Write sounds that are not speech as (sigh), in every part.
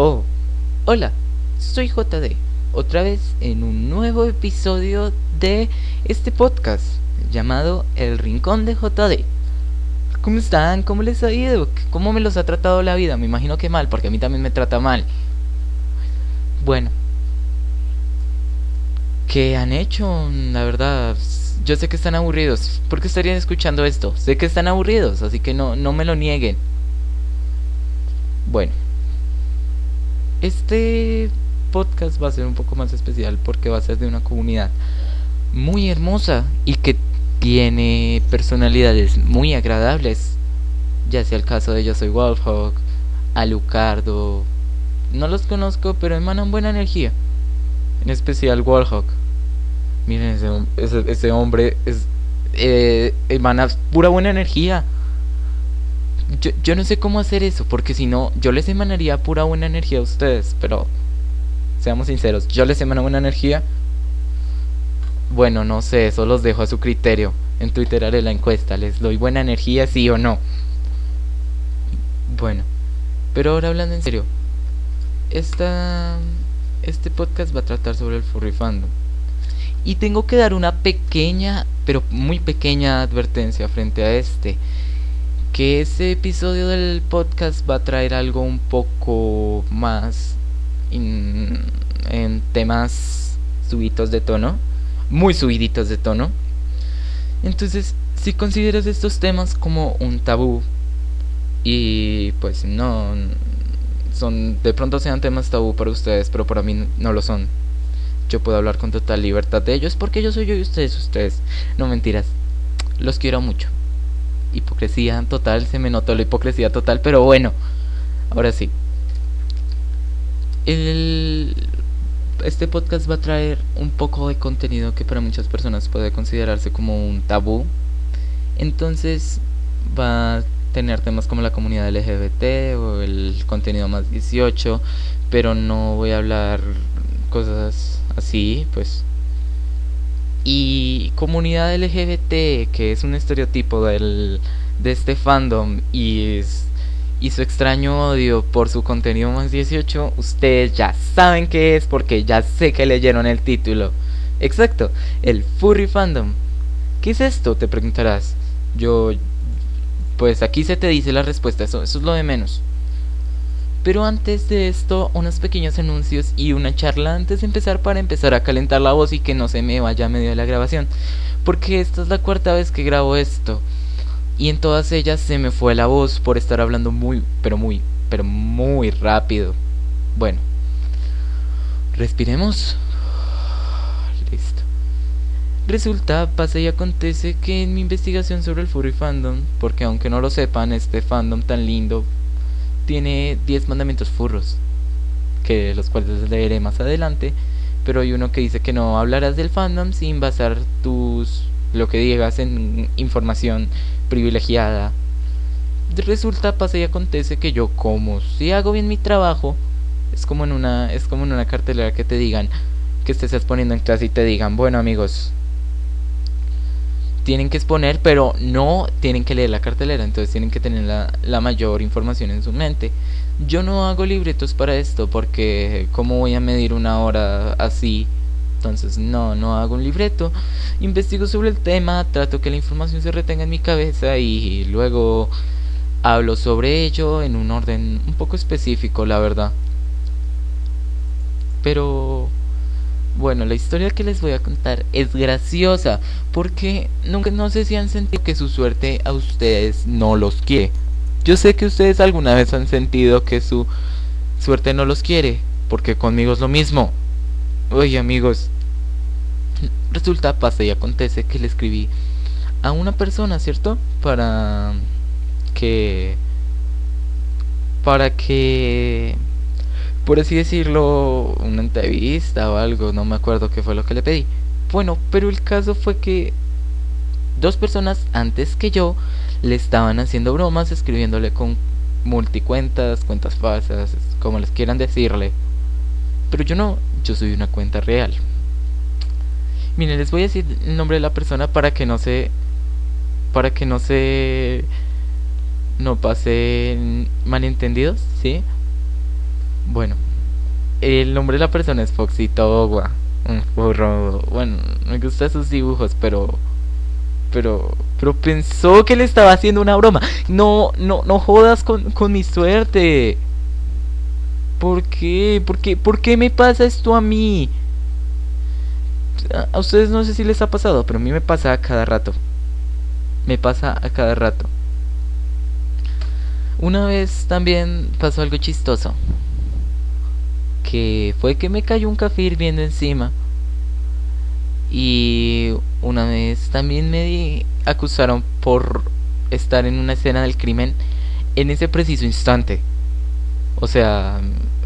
Oh, hola, soy JD, otra vez en un nuevo episodio de este podcast llamado El Rincón de JD. ¿Cómo están? ¿Cómo les ha ido? ¿Cómo me los ha tratado la vida? Me imagino que mal, porque a mí también me trata mal. Bueno, ¿qué han hecho? La verdad, yo sé que están aburridos. ¿Por qué estarían escuchando esto? Sé que están aburridos, así que no, no me lo nieguen. Bueno. Este podcast va a ser un poco más especial porque va a ser de una comunidad muy hermosa y que tiene personalidades muy agradables. Ya sea el caso de Yo Soy Wolfhawk, Alucardo. No los conozco, pero emanan buena energía. En especial Wolfhawk. Miren, ese, ese, hombre es, eh, emana pura buena energía. Yo, yo no sé cómo hacer eso, porque si no, yo les emanaría pura buena energía a ustedes, pero seamos sinceros, yo les emano buena energía. Bueno, no sé, eso los dejo a su criterio. En Twitter haré la encuesta, ¿les doy buena energía, sí o no? Bueno, pero ahora hablando en serio, esta, este podcast va a tratar sobre el furry fandom. Y tengo que dar una pequeña, pero muy pequeña advertencia frente a este que ese episodio del podcast va a traer algo un poco más en temas subidos de tono, muy subiditos de tono. Entonces, si consideras estos temas como un tabú y pues no son de pronto sean temas tabú para ustedes, pero para mí no lo son. Yo puedo hablar con total libertad de ellos porque yo soy yo y ustedes ustedes. No mentiras. Los quiero mucho hipocresía total, se me notó la hipocresía total, pero bueno, ahora sí. El, este podcast va a traer un poco de contenido que para muchas personas puede considerarse como un tabú. Entonces va a tener temas como la comunidad LGBT o el contenido más 18, pero no voy a hablar cosas así, pues y comunidad LGBT, que es un estereotipo del, de este fandom y, y su extraño odio por su contenido más 18, ustedes ya saben qué es porque ya sé que leyeron el título. Exacto, el furry fandom. ¿Qué es esto? Te preguntarás. Yo, pues aquí se te dice la respuesta, eso, eso es lo de menos. Pero antes de esto, unos pequeños anuncios y una charla antes de empezar para empezar a calentar la voz y que no se me vaya a medio de la grabación. Porque esta es la cuarta vez que grabo esto. Y en todas ellas se me fue la voz por estar hablando muy, pero muy, pero muy rápido. Bueno. Respiremos. Listo. Resulta, pasa y acontece que en mi investigación sobre el furry fandom, porque aunque no lo sepan, este fandom tan lindo tiene 10 mandamientos furros, que los cuales leeré más adelante, pero hay uno que dice que no hablarás del fandom sin basar tus lo que digas en información privilegiada. Resulta, pasa y acontece que yo como si hago bien mi trabajo, es como en una es como en una cartelera que te digan que estés exponiendo en clase y te digan, "Bueno, amigos, tienen que exponer, pero no tienen que leer la cartelera, entonces tienen que tener la, mayor información en su mente. Yo no hago libretos para esto porque ¿cómo voy a medir una hora así? Entonces no, no hago un libreto. Investigo sobre el tema, trato que la información se retenga en mi cabeza y luego hablo sobre ello en un orden un poco específico, la verdad. Pero bueno, la historia que les voy a contar es graciosa porque nunca no sé si han sentido que su suerte a ustedes no los quiere. Yo sé que ustedes alguna vez han sentido que su suerte no los quiere, porque conmigo es lo mismo. Oye, amigos, resulta, pasa y acontece que le escribí a una persona, ¿cierto? Para que para que por así decirlo, una entrevista o algo, no me acuerdo qué fue lo que le pedí. Bueno, pero el caso fue que dos personas antes que yo le estaban haciendo bromas, escribiéndole con multicuentas, cuentas falsas, como les quieran decirle. Pero yo no, yo soy una cuenta real. Miren, les voy a decir el nombre de la persona para que no se para que no se no pasen malentendidos, ¿sí? Bueno, el nombre de la persona es Foxito Ogua. Un furro. Bueno, me gustan sus dibujos, pero. Pero. Pero pensó que le estaba haciendo una broma. No, no, no jodas con, con mi suerte. ¿Por qué? ¿Por qué? ¿Por qué me pasa esto a mí? A ustedes no sé si les ha pasado, pero a mí me pasa a cada rato. Me pasa a cada rato. Una vez también pasó algo chistoso. Que fue que me cayó un café hirviendo encima. Y una vez también me acusaron por estar en una escena del crimen en ese preciso instante. O sea,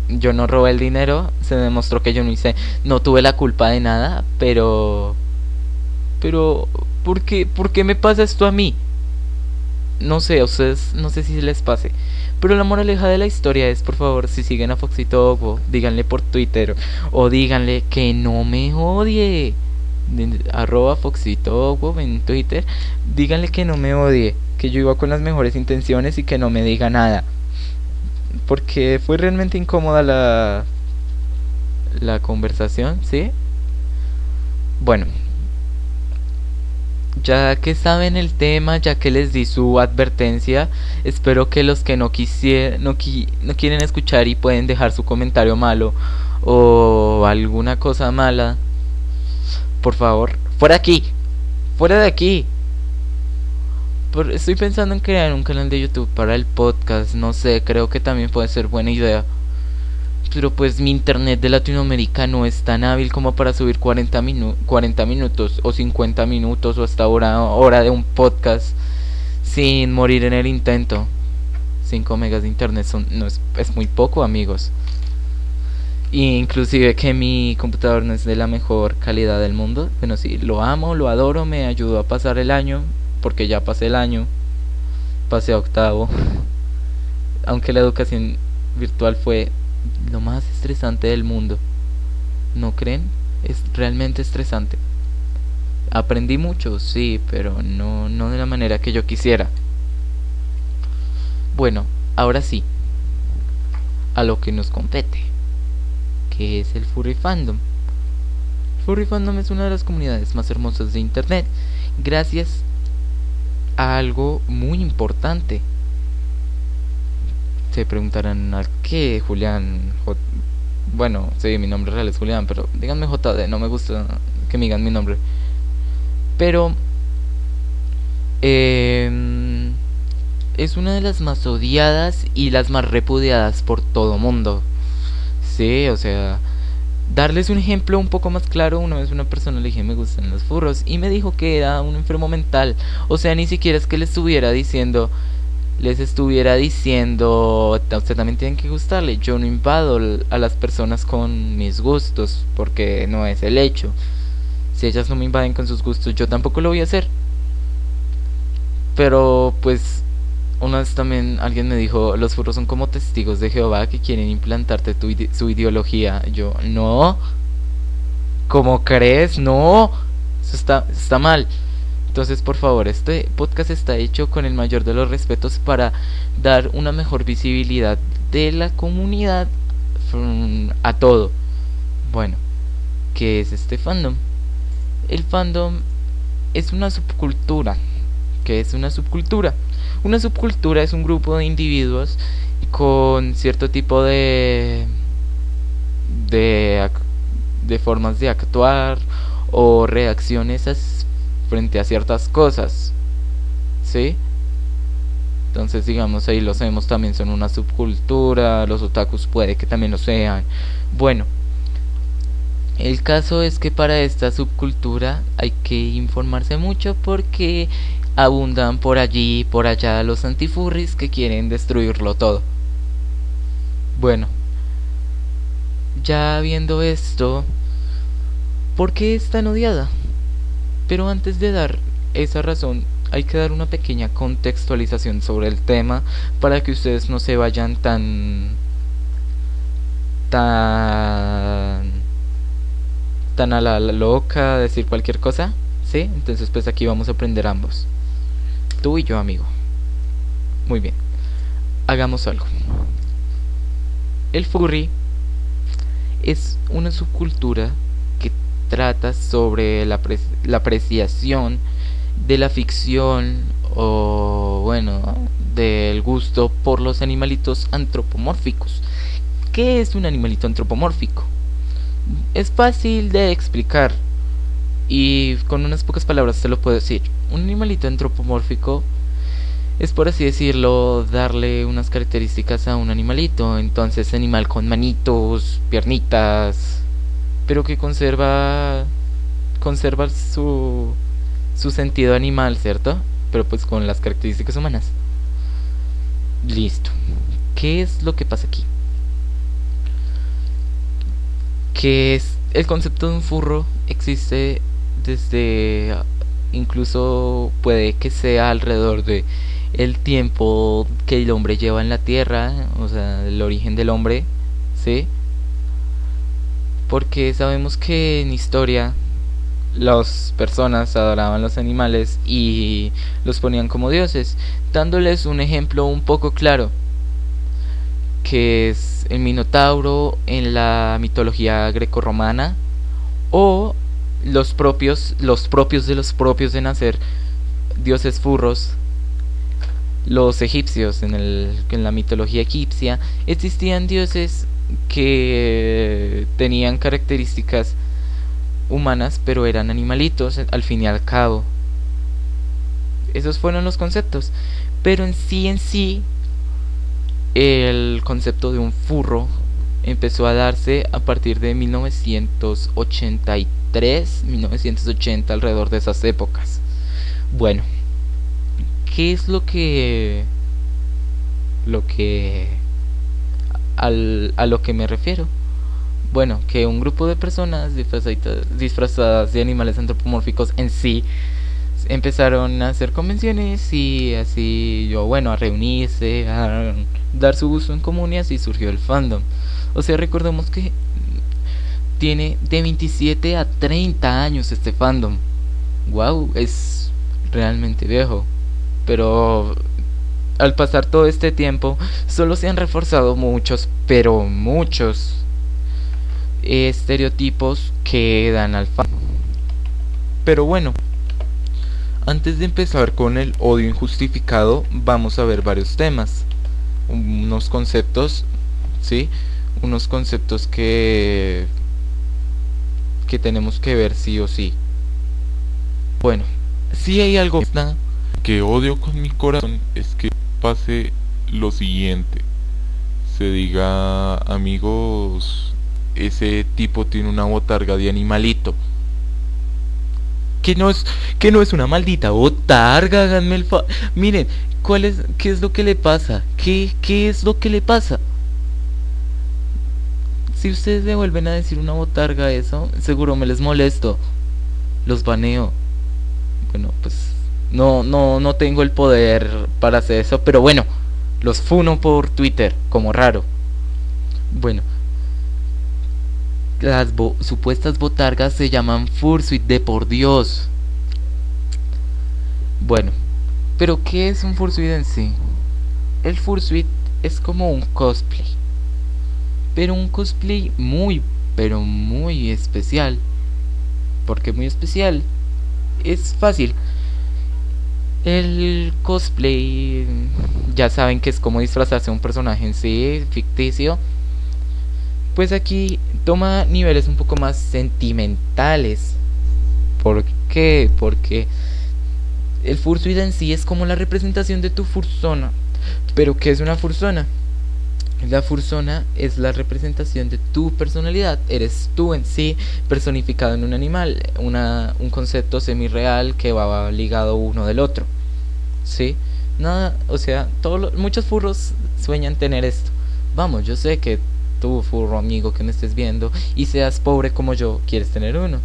yo no robé el dinero, se demostró que yo no hice, no tuve la culpa de nada, pero... Pero, ¿por qué, ¿por qué me pasa esto a mí? No sé, a ustedes, no sé si les pase. Pero la moraleja de la historia es, por favor, si siguen a Foxito díganle por Twitter o díganle que no me odie. Arroba Foxito en Twitter. Díganle que no me odie, que yo iba con las mejores intenciones y que no me diga nada porque fue realmente incómoda la la conversación, ¿sí? Bueno, ya que saben el tema, ya que les di su advertencia, espero que los que no, no, no quieren escuchar y pueden dejar su comentario malo o alguna cosa mala, por favor, fuera aquí, fuera de aquí estoy pensando en crear un canal de YouTube para el podcast, no sé, creo que también puede ser buena idea. Pero pues mi internet de Latinoamérica no es tan hábil como para subir 40, 40 minutos o 50 minutos o hasta hora, hora de un podcast sin morir en el intento. 5 megas de internet son, no es, es muy poco amigos. Y inclusive que mi computador no es de la mejor calidad del mundo. Bueno, sí, lo amo, lo adoro, me ayudó a pasar el año, porque ya pasé el año, pasé a octavo, (laughs) aunque la educación virtual fue lo más estresante del mundo. ¿No creen? Es realmente estresante. Aprendí mucho, sí, pero no, no de la manera que yo quisiera. Bueno, ahora sí, a lo que nos compete, que es el Furry Fandom. Furry Fandom es una de las comunidades más hermosas de Internet, gracias algo muy importante. Se preguntarán a qué Julián. bueno, sí, mi nombre real es Julián, pero díganme JD, no me gusta que me digan mi nombre. Pero em, es una de las más odiadas y las más repudiadas por todo mundo. Sí, o sea, darles un ejemplo un poco más claro, una vez una persona le dije me gustan los furros y me dijo que era un enfermo mental. O sea, ni siquiera es que le estuviera diciendo, les estuviera diciendo, usted también tienen que gustarle. Yo no invado a las personas con mis gustos, porque no es el hecho. Si ellas no me invaden con sus gustos, yo tampoco lo voy a hacer. Pero pues una vez también alguien me dijo, los furros son como testigos de Jehová que quieren implantarte tu su ideología. Yo, no. ¿Cómo crees? No. Eso está, está mal. Entonces, por favor, este podcast está hecho con el mayor de los respetos para dar una mejor visibilidad de la comunidad mm, a todo. Bueno, ¿qué es este fandom? El fandom es una subcultura. ¿Qué es una subcultura? Una subcultura es un grupo de individuos con cierto tipo de de, de formas de actuar o reacciones frente a ciertas cosas. ¿Sí? Entonces, digamos, ahí lo sabemos también son una subcultura, los otakus puede que también lo sean. Bueno, el caso es que para esta subcultura hay que informarse mucho porque abundan por allí y por allá los antifurris que quieren destruirlo todo. Bueno, ya viendo esto, ¿por qué es tan odiada? Pero antes de dar esa razón, hay que dar una pequeña contextualización sobre el tema para que ustedes no se vayan tan tan tan a la, loca decir cualquier cosa, ¿sí? Entonces pues aquí vamos a aprender ambos. Tú y yo, amigo. Muy bien. Hagamos algo. El furry es una subcultura trata sobre la, la apreciación de la ficción o bueno, del gusto por los animalitos antropomórficos. ¿Qué es un animalito antropomórfico? Es fácil de explicar y con unas pocas palabras te lo puedo decir. Un animalito antropomórfico es por así decirlo darle unas características a un animalito. Entonces animal con manitos, piernitas, pero que conserva conserva su su sentido animal, ¿cierto? Pero pues con las características humanas. Listo. ¿Qué es lo que pasa aquí? Que es el concepto de un furro existe desde incluso puede que sea alrededor de el tiempo que el hombre lleva en la tierra, o sea, el origen del hombre, ¿sí? Porque sabemos que en historia las personas adoraban los animales y los ponían como dioses, dándoles un ejemplo un poco claro, que es el Minotauro en la mitología grecorromana o los propios, los propios de los propios de nacer, dioses furros, los egipcios. En, el, en la mitología egipcia, existían dioses que tenían características humanas, pero eran animalitos al fin y al cabo. Esos fueron los conceptos. Pero en sí, en sí, el concepto de un furro empezó a darse a partir de 1983, 1980, alrededor de esas épocas. Bueno, ¿qué es lo que... lo que... Al, a lo que me refiero? bueno, que un grupo de personas disfrazadas de animales antropomórficos en sí empezaron a hacer convenciones y así yo, bueno, a reunirse, a dar su gusto en común y surgió el fandom. O sea, recordemos que tiene de 27 a 30 años este fandom. Wow, es realmente viejo. Pero al pasar todo este tiempo, solo se han reforzado muchos, pero muchos estereotipos que dan al fan. Pero bueno, antes de empezar con el odio injustificado, vamos a ver varios temas, unos conceptos, ¿sí? Unos conceptos que que tenemos que ver sí o sí. Bueno, si hay algo que odio con mi corazón es que pase lo siguiente. Se diga, amigos, ese tipo tiene una botarga de animalito. Que no es, que no es una maldita botarga, háganme el fa Miren, ¿cuál es, qué es lo que le pasa? ¿Qué, ¿Qué es lo que le pasa? Si ustedes me vuelven a decir una botarga eso, seguro me les molesto. Los baneo. Bueno, pues no, no, no tengo el poder para hacer eso, pero bueno, los funo por Twitter, como raro. Bueno, las supuestas botargas se llaman fursuit de por Dios. Bueno, pero ¿qué es un fursuit en sí? El fursuit es como un cosplay. Pero un cosplay muy, pero muy especial. ¿Por qué muy especial? Es fácil. El cosplay, ya saben que es como disfrazarse a un personaje en sí, ficticio pues aquí toma niveles un poco más sentimentales. ¿Por qué? Porque el fursuit en sí es como la representación de tu fursona. Pero ¿qué es una fursona? La fursona es la representación de tu personalidad. Eres tú en sí personificado en un animal. Una, un concepto semi-real que va ligado uno del otro. ¿Sí? Nada, o sea, todos muchos furros sueñan tener esto. Vamos, yo sé que tú, furro amigo que me estés viendo, y seas pobre como yo, quieres tener uno.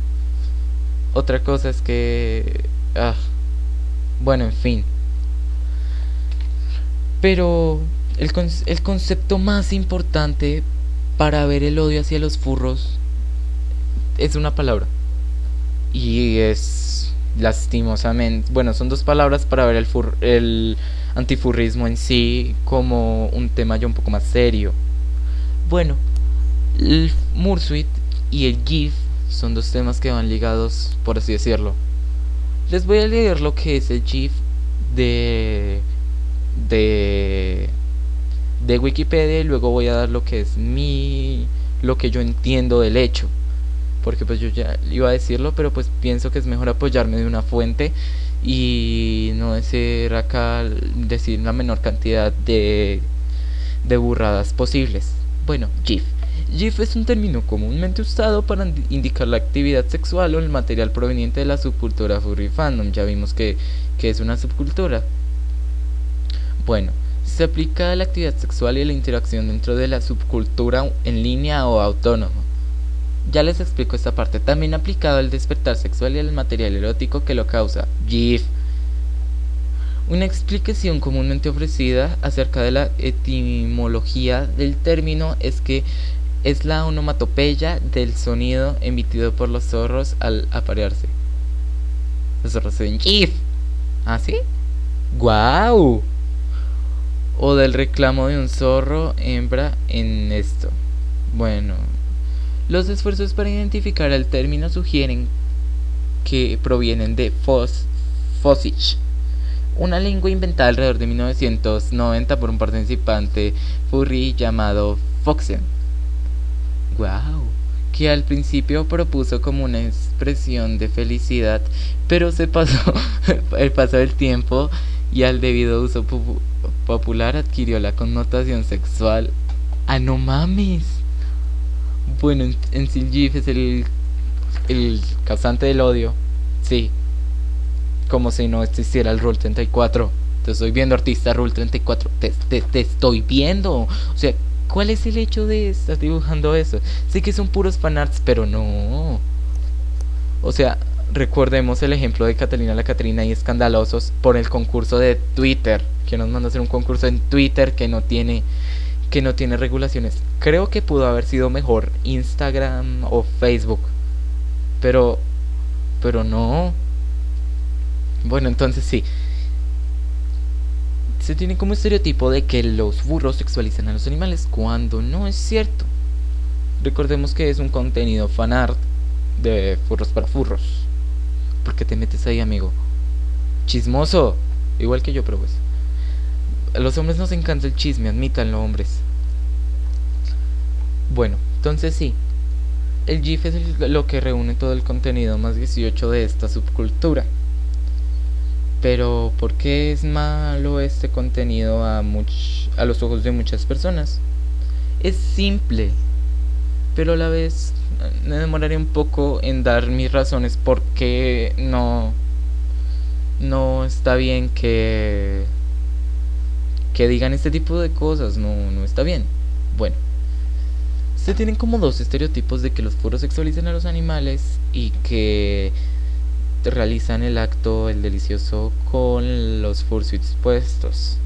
Otra cosa es que... Ah, bueno, en fin. Pero el, el concepto más importante para ver el odio hacia los furros es una palabra. Y es lastimosamente, bueno, son dos palabras para ver el, fur, el antifurrismo en sí como un tema ya un poco más serio Bueno, el Mursuit y el GIF son dos temas que van ligados, por así decirlo. Les voy a leer lo que es el GIF de de de Wikipedia y luego voy a dar lo que es mi lo que yo entiendo del hecho porque pues yo ya iba a decirlo pero pues pienso que es mejor apoyarme de una fuente y no decir acá decir la menor cantidad de de burradas posibles bueno GIF GIF es un término comúnmente usado para indicar la actividad sexual o el material proveniente de la subcultura furry fandom. Ya vimos que, que es una subcultura. Bueno, se aplica a la actividad sexual y la interacción dentro de la subcultura en línea o autónomo. Ya les explico esta parte. También aplicado al despertar sexual y al material erótico que lo causa. GIF. Una explicación comúnmente ofrecida acerca de la etimología del término es que es la onomatopeya del sonido emitido por los zorros al aparearse. Los zorros se ven GIF. ¿Ah, sí? ¡Guau! O del reclamo de un zorro hembra en esto. Bueno, los esfuerzos para identificar el término sugieren que provienen de Fos, Fosich, una lengua inventada alrededor de 1990 por un participante furry llamado Foxen. Wow, que al principio propuso como una expresión de felicidad, pero se pasó (laughs) el paso del tiempo y al debido uso popular adquirió la connotación sexual. ¡Ah, no mames! Bueno, en, en GIF es el, el causante del odio. Sí. Como si no existiera el Rule 34. Te estoy viendo, artista Rule 34. Te, te, te estoy viendo. O sea, ¿cuál es el hecho de estar dibujando eso? Sé que son puros fanarts, pero no. O sea, recordemos el ejemplo de Catalina la Catrina y Escandalosos por el concurso de Twitter. Que nos manda a hacer un concurso en Twitter que no tiene que no tiene regulaciones. Creo que pudo haber sido mejor Instagram o Facebook. Pero pero no. Bueno, entonces sí. Se tiene como estereotipo de que los burros sexualizan a los animales cuando no es cierto. Recordemos que es un contenido fanart de furros para furros. ¿Por qué te metes ahí, amigo? Chismoso. Igual que yo, pero pues. A los hombres nos encanta el chisme, admítanlo, hombres. Bueno, entonces sí. El GIF es lo que reúne todo el contenido más 18 de esta subcultura. Pero, ¿por qué es malo este contenido a, a los ojos de muchas personas? Es simple, pero a la vez me demoraré un poco en dar mis razones por qué no, no está bien que que digan este tipo de cosas, no, no está bien. Bueno, se tienen como dos estereotipos de que los furros sexualizan a los animales y que realizan el acto, el delicioso, con los fursuits puestos.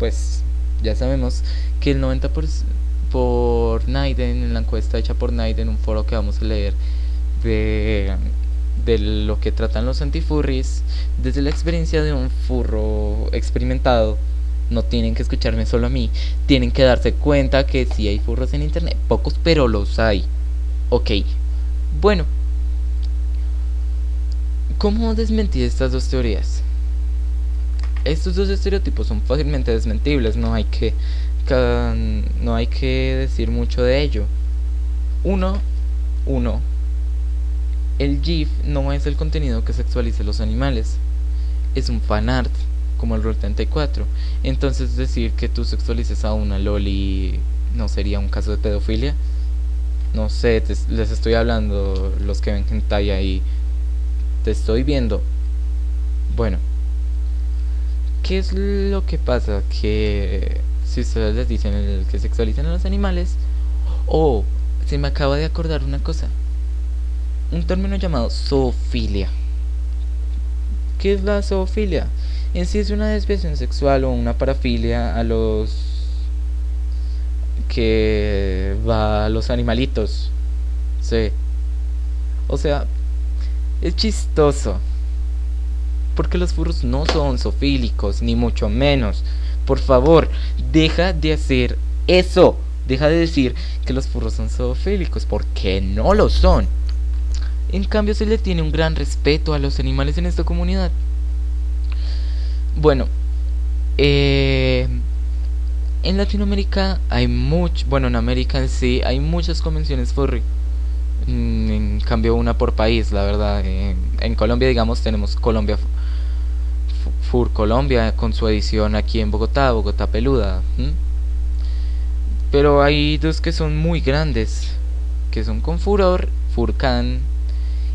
Pues ya sabemos que el 90% por Naiden, en la encuesta hecha por Naiden, un foro que vamos a leer de, de lo que tratan los antifurries, desde la experiencia de un furro experimentado, no tienen que escucharme solo a mí, tienen que darse cuenta que si hay furros en internet, pocos pero los hay. Ok, bueno, ¿cómo desmentir estas dos teorías? Estos dos estereotipos son fácilmente desmentibles, no hay que, no hay que decir mucho de ello. Uno, uno, el GIF no es el contenido que sexualice los animales, es un fanart como el Rule 34. Entonces decir que tú sexualices a una loli no sería un caso de pedofilia. No sé, les estoy hablando los que ven hentai ahí. Te estoy viendo. Bueno, ¿qué es lo que pasa? Que si ustedes les dicen el que sexualizan a los animales, oh, se me acaba de acordar una cosa. Un término llamado zoofilia. ¿Qué es la zoofilia? en sí es una desviación sexual o una parafilia a los que va a los animalitos. Sí. O sea, es chistoso. Porque los furros no son sofílicos, ni mucho menos. Por favor, deja de hacer eso. Deja de decir que los furros son zoofílicos, porque no lo son. En cambio, se le tiene un gran respeto a los animales en esta comunidad. Bueno, eh, en Latinoamérica hay mucho, bueno, en América en sí hay muchas convenciones furry. Mm, en cambio, una por país, la verdad. En, Colombia, digamos, tenemos Colombia Fur Colombia con su edición aquí en Bogotá, Bogotá Peluda. Pero hay dos que son muy grandes, que son con Furor, Furcan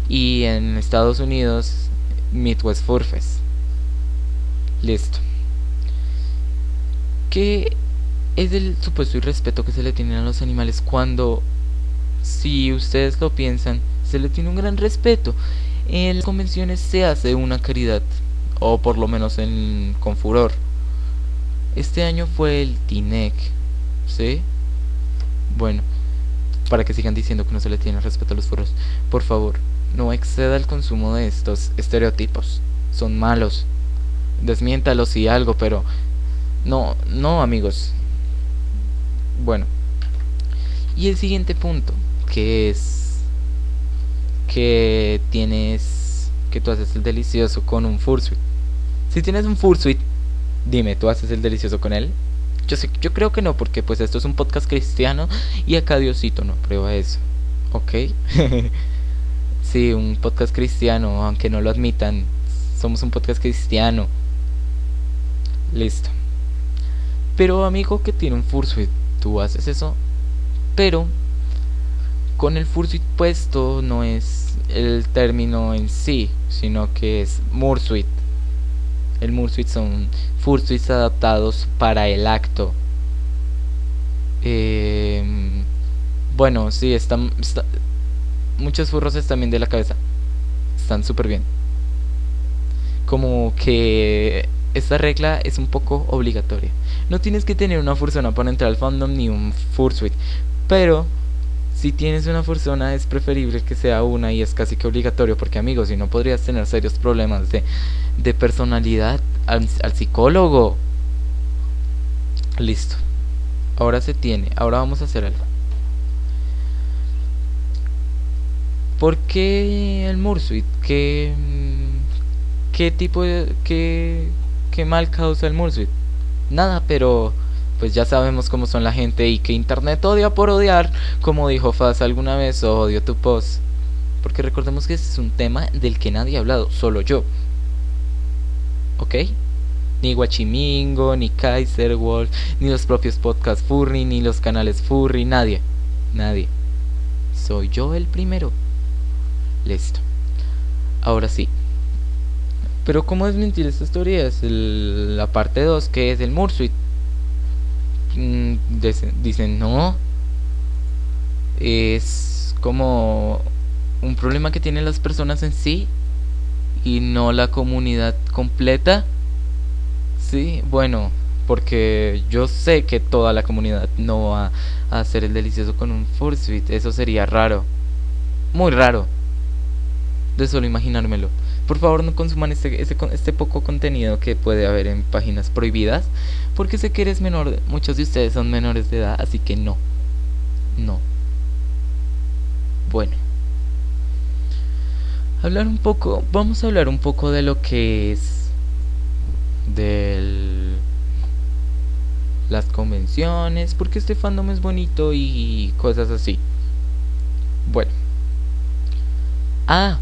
y en Estados Unidos Midwest Furfest. Listo. ¿Qué es el supuesto respeto que se le tiene a los animales cuando, si ustedes lo piensan, se le tiene un gran respeto? En las convenciones se hace una caridad, o por lo menos en, con furor. Este año fue el TINEC, ¿sí? Bueno, para que sigan diciendo que no se le tiene respeto a los furros, por favor, no exceda el consumo de estos estereotipos. Son malos. Desmiéntalos y algo, pero no, no, amigos. Bueno. Y el siguiente punto, que es que tienes que tú haces el delicioso con un fursuit. Si tienes un fursuit, dime, ¿tú haces el delicioso con él? Yo sé, yo creo que no, porque pues esto es un podcast cristiano y acá Diosito no prueba eso. ¿Ok? (laughs) sí, un podcast cristiano, aunque no lo admitan, somos un podcast cristiano. Listo. Pero amigo que tiene un fursuit, tú haces eso, pero con el fursuit puesto no es el término en sí, sino que es mursuit. El mursuit son fursuits adaptados para el acto. Eh, bueno, sí, están, muchos furros están bien de la cabeza. Están súper bien. Como que esta regla es un poco obligatoria. No tienes que tener una fursona para entrar al fandom ni un fursuit, pero si tienes una fursona es preferible que sea una y es casi que obligatorio porque amigos, si no podrías tener serios problemas de, de personalidad al, psicólogo. Listo. Ahora se tiene. Ahora vamos a hacer algo. ¿Por qué el Mursuit? ¿Qué, mm, qué tipo de... qué, qué mal causa el Mursuit? Nada, pero pues ya sabemos cómo son la gente y que internet odia por odiar, como dijo Faz alguna vez, odio tu post. Porque recordemos que este es un tema del que nadie ha hablado, solo yo. ¿Ok? Ni Guachimingo, ni Kaiser Wolf, ni los propios podcasts Furry, ni los canales Furry, nadie. Nadie. Soy yo el primero. Listo. Ahora sí. Pero ¿cómo desmentir esta historia? Es la parte 2, que es el Mursuit. Mm, dicen, no. Es como un problema que tienen las personas en sí y no la comunidad completa. Sí, bueno, porque yo sé que toda la comunidad no va a hacer el delicioso con un Fursuit. Eso sería raro. Muy raro de solo imaginármelo. Por favor no consuman este, este, este poco contenido que puede haber en páginas prohibidas, porque sé que eres menor, muchos de ustedes son menores de edad, así que no, no. Bueno, hablar un poco, vamos a hablar un poco de lo que es del las convenciones, porque este fandom es bonito y cosas así. Bueno. Ah,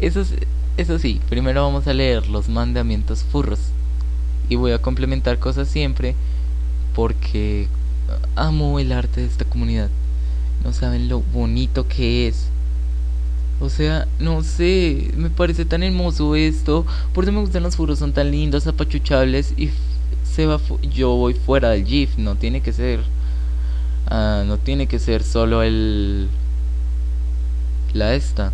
eso, eso sí, primero vamos a leer los mandamientos furros. Y voy a complementar cosas siempre porque amo el arte de esta comunidad. No saben lo bonito que es. O sea, no sé, me parece tan hermoso esto. Por eso me gustan los furros, son tan lindos, apachuchables y se va yo voy fuera del GIF, no tiene que ser ah, no tiene que ser solo el la esta.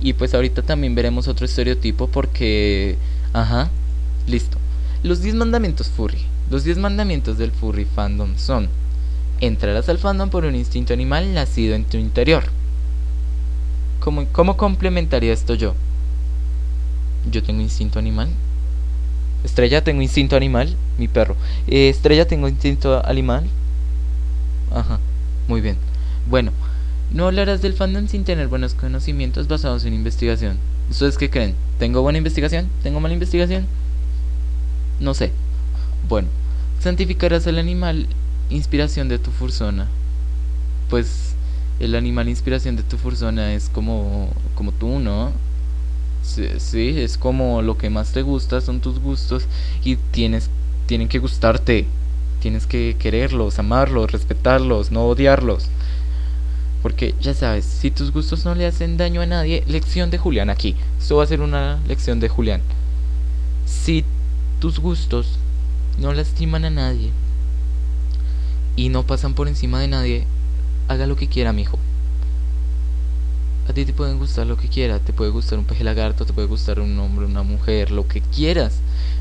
Y pues ahorita también veremos otro estereotipo porque... Ajá, listo. Los 10 mandamientos furry. Los 10 mandamientos del furry fandom son... Entrarás al fandom por un instinto animal nacido en tu interior. ¿Cómo, complementaría esto yo? Yo tengo instinto animal. Estrella, tengo instinto animal. Mi perro. Eh, Estrella, tengo instinto animal. Ajá, muy bien. Bueno, no hablarás del fandom sin tener buenos conocimientos basados en investigación. ¿Ustedes qué creen? ¿Tengo buena investigación? ¿Tengo mala investigación? No sé. Bueno, santificarás al animal inspiración de tu fursona. Pues el animal inspiración de tu fursona es como, como tú, ¿no? Sí, es como lo que más te gusta, son tus gustos y tienes, tienen que gustarte. Tienes que quererlos, amarlos, respetarlos, no odiarlos. Porque ya sabes, si tus gustos no le hacen daño a nadie, lección de Julián aquí. Esto va a ser una lección de Julián. Si tus gustos no lastiman a nadie y no pasan por encima de nadie, haga lo que quiera, mijo. A ti te pueden gustar lo que quieras, te puede gustar un peje lagarto, te puede gustar un hombre, una mujer, lo que quieras.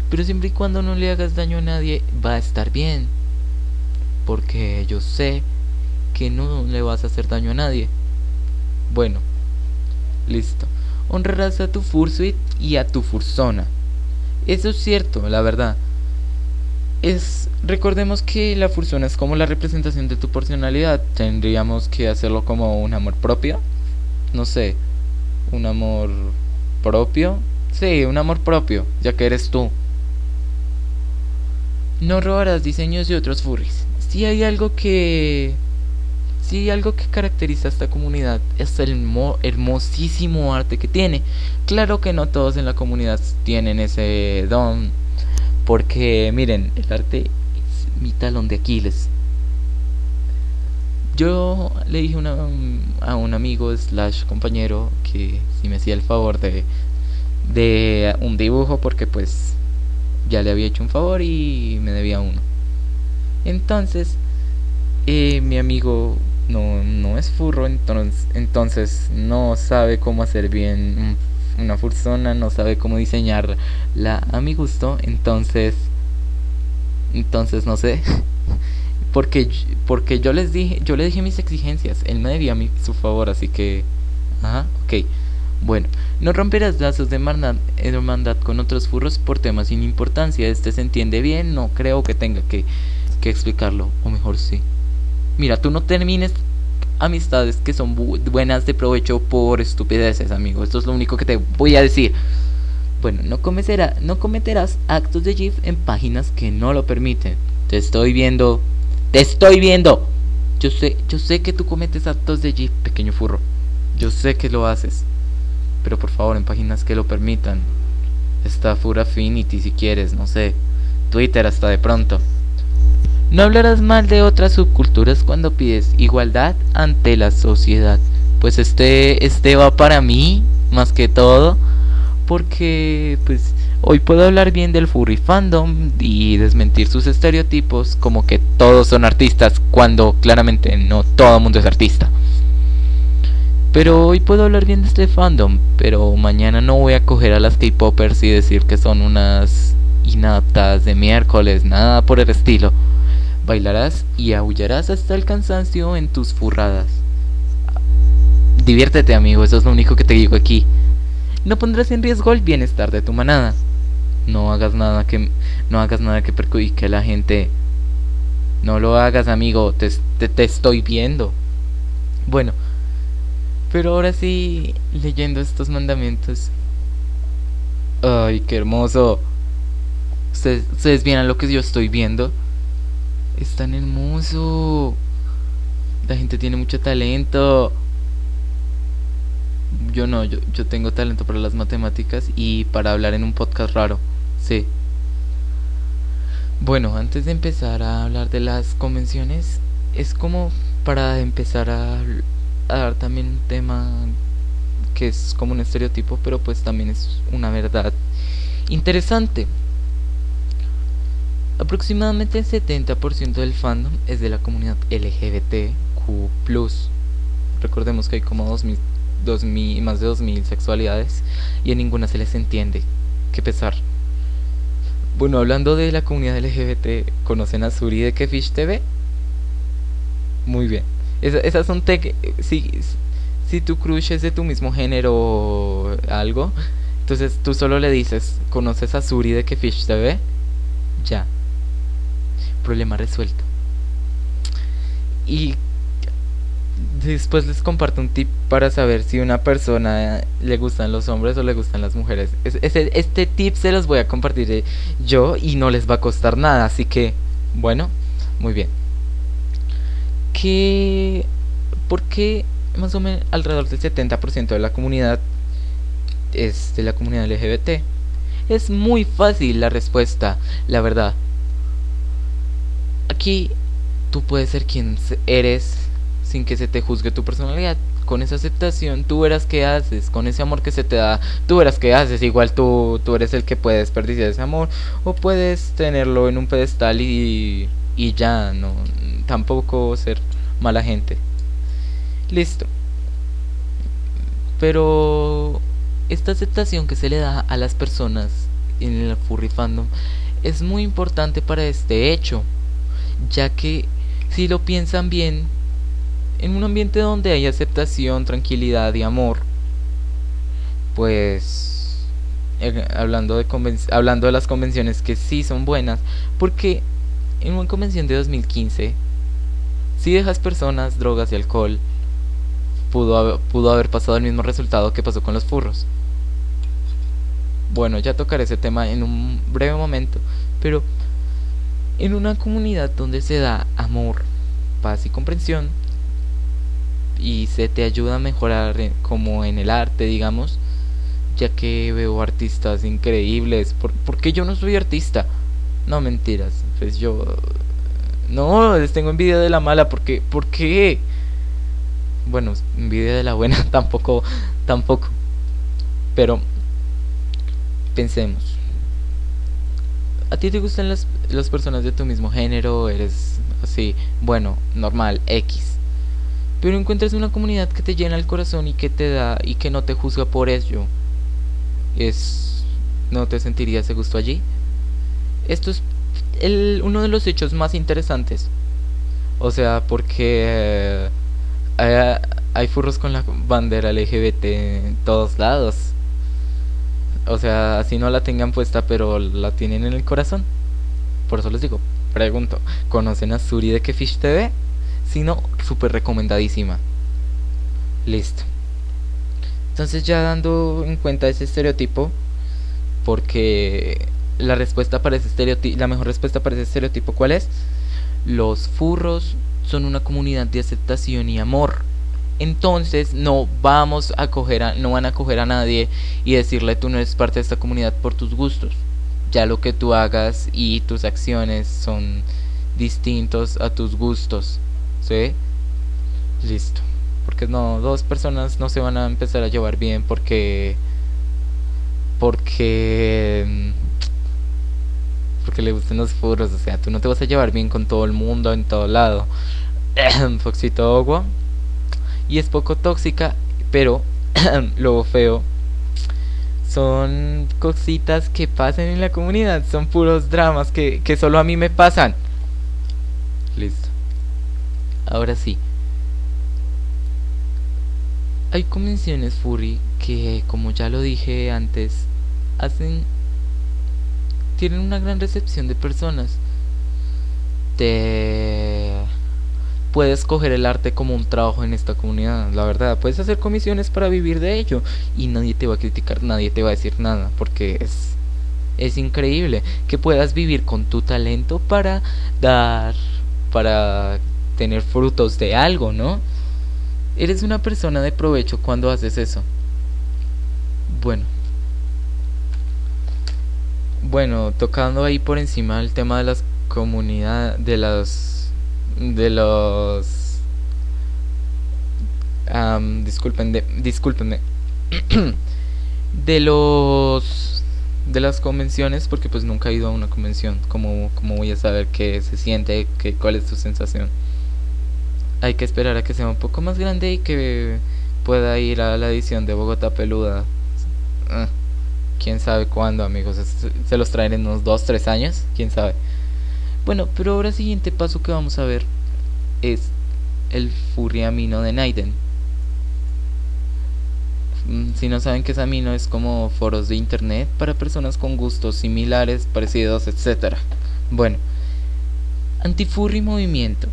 Pero siempre y cuando no le hagas daño a nadie, va a estar bien. Porque yo sé que no le vas a hacer daño a nadie. Bueno, listo. Honrarás a tu fursuit y a tu fursona. Eso es cierto, la verdad. Es recordemos que la fursona es como la representación de tu personalidad. Tendríamos que hacerlo como un amor propio no sé, un amor propio. Sí, un amor propio, ya que eres tú. No robarás diseños de otros furries. Si hay algo que... Si hay algo que caracteriza a esta comunidad es el hermosísimo arte que tiene. Claro que no todos en la comunidad tienen ese don. Porque miren, el arte es mi talón de Aquiles. Yo le dije a un amigo slash compañero que si me hacía el favor de, de un dibujo porque pues ya le había hecho un favor y me debía uno. Entonces, eh, mi amigo no, no es furro, entonces, entonces no sabe cómo hacer bien una fursona, no sabe cómo diseñarla a mi gusto, entonces, entonces no sé. (laughs) Porque, porque yo les dije, yo le dije mis exigencias, él me debía mi, su favor, así que, ajá, ok. Bueno, no romperás lazos de hermandad, con otros furros por temas sin importancia. Este se entiende bien, no creo que tenga que, que explicarlo, o mejor sí. Mira, tú no termines amistades que son buenas de provecho por estupideces, amigo. Esto es lo único que te voy a decir. Bueno, no, cometerá, no cometerás actos de GIF en páginas que no lo permiten. Te estoy viendo te estoy viendo. Yo sé, yo sé que tú cometes actos de Jeep, pequeño furro. Yo sé que lo haces. Pero por favor, en páginas que lo permitan. Está Fura Affinity si quieres, no sé. Twitter hasta de pronto. No hablarás mal de otras subculturas cuando pides igualdad ante la sociedad. Pues este, este va para mí, más que todo. Porque, pues, Hoy puedo hablar bien del furry fandom y desmentir sus estereotipos como que todos son artistas cuando claramente no todo el mundo es artista. Pero hoy puedo hablar bien de este fandom, pero mañana no voy a coger a las K-popers y decir que son unas inaptas de miércoles, nada por el estilo. Bailarás y aullarás hasta el cansancio en tus furradas. Diviértete, amigo, eso es lo único que te digo aquí. No pondrás en riesgo el bienestar de tu manada. No hagas nada que no hagas nada que perjudique a la gente. No lo hagas amigo te, te, estoy viendo. Bueno pero ahora sí leyendo estos mandamientos. Ay qué hermoso. Ustedes, ustedes lo que yo estoy viendo es tan hermoso la gente tiene mucho talento yo no, yo, yo tengo talento para las matemáticas y para hablar en un podcast raro. Sí. Bueno, antes de empezar a hablar de las convenciones, es como para empezar a, dar también un tema que es como un estereotipo, pero pues también es una verdad interesante. Aproximadamente el 70% del fandom es de la comunidad LGBTQ+. Recordemos que hay como 2000, 2000, más de 2000 sexualidades y a ninguna se les entiende. Qué pesar. Bueno, hablando de la comunidad LGBT, ¿conocen a Suri de Kefish TV? Muy bien. esas son tech. Si, si tu crush es de tu mismo género o algo, entonces tú solo le dices, ¿conoces a Suri de Kefish TV? Ya. Problema resuelto. y después les comparto un tip para saber si una persona le gustan los hombres o le gustan las mujeres. este tip se los voy a compartir eh, yo y no les va a costar nada, así que bueno, muy bien. ¿Qué? ¿Por qué más o menos alrededor del 70% de la comunidad es de la comunidad LGBT? Es muy fácil la respuesta, la verdad. Aquí tú puedes ser quien eres sin que se te juzgue tu personalidad. Con esa aceptación, tú verás qué haces, con ese amor que se te da, tú verás qué haces. Igual tú, tú eres el que puede desperdiciar ese amor, o puedes tenerlo en un pedestal y, y ya, no, tampoco ser mala gente. Listo. Pero esta aceptación que se le da a las personas en el furry fandom es muy importante para este hecho, ya que si lo piensan bien, en un ambiente donde hay aceptación, tranquilidad y amor, pues eh, hablando de hablando de las convenciones que sí son buenas, porque en una convención de 2015 si dejas personas, drogas y alcohol, pudo pudo haber pasado el mismo resultado que pasó con los furros. Bueno, ya tocaré ese tema en un breve momento, pero en una comunidad donde se da amor, paz y comprensión, y se te ayuda a mejorar como en el arte, digamos, ya que veo artistas increíbles, ¿por, porque yo no soy artista? No, mentiras, pues yo... No, les tengo envidia de la mala, porque... ¿Por qué? Bueno, envidia de la buena (laughs) tampoco, tampoco. Pero pensemos. ¿A ti te gustan las, las personas de tu mismo género? ¿Eres así? Bueno, normal, X pero encuentras una comunidad que te llena el corazón y que te da y que no te juzga por ello. Es ¿no te sentirías de gusto allí? Esto es el, uno de los hechos más interesantes. O sea, porque eh, hay, furros con la bandera LGBT en todos lados. O sea, así no la tengan puesta, pero la tienen en el corazón. Por eso les digo, pregunto, ¿conocen a Suri de Kefish TV? sino súper recomendadísima. Listo. Entonces ya dando en cuenta ese estereotipo, porque la respuesta para ese estereotipo, la mejor respuesta para ese estereotipo, ¿cuál es? Los furros son una comunidad de aceptación y amor. Entonces no vamos a coger a, no van a coger a nadie y decirle tú no eres parte de esta comunidad por tus gustos. Ya lo que tú hagas y tus acciones son distintos a tus gustos. ¿Sí? Listo. Porque no, dos personas no se van a empezar a llevar bien porque... Porque... Mm, porque le gustan los furros. O sea, tú no te vas a llevar bien con todo el mundo en todo lado. (clears throat) Foxito agua. Y es poco tóxica, pero (clears throat) lo feo son cositas que pasan en la comunidad, son puros dramas que, que solo a mí me pasan. Listo. Ahora sí. Hay convenciones furry que, como ya lo dije antes, hacen tienen una gran recepción de personas. Te puedes coger el arte como un trabajo en esta comunidad, la verdad. Puedes hacer comisiones para vivir de ello y nadie te va a criticar, nadie te va a decir nada, porque es es increíble que puedas vivir con tu talento para dar para tener frutos de algo, ¿no? Eres una persona de provecho cuando haces eso. Bueno. Bueno, tocando ahí por encima el tema de las comunidades, de los... De los... Um, disculpen, de, discúlpenme. (clears throat) de los de las convenciones porque pues nunca he ido a una convención como, como voy a saber qué se siente qué, cuál es tu sensación hay que esperar a que sea un poco más grande y que pueda ir a la edición de Bogotá Peluda. Ah, quién sabe cuándo, amigos. Se los traen en unos 2, 3 años. Quién sabe. Bueno, pero ahora el siguiente paso que vamos a ver es el Furriamino de Naiden. Mm, si no saben qué es Amino, es como foros de internet para personas con gustos similares, parecidos, etc. Bueno, Antifurry movimiento.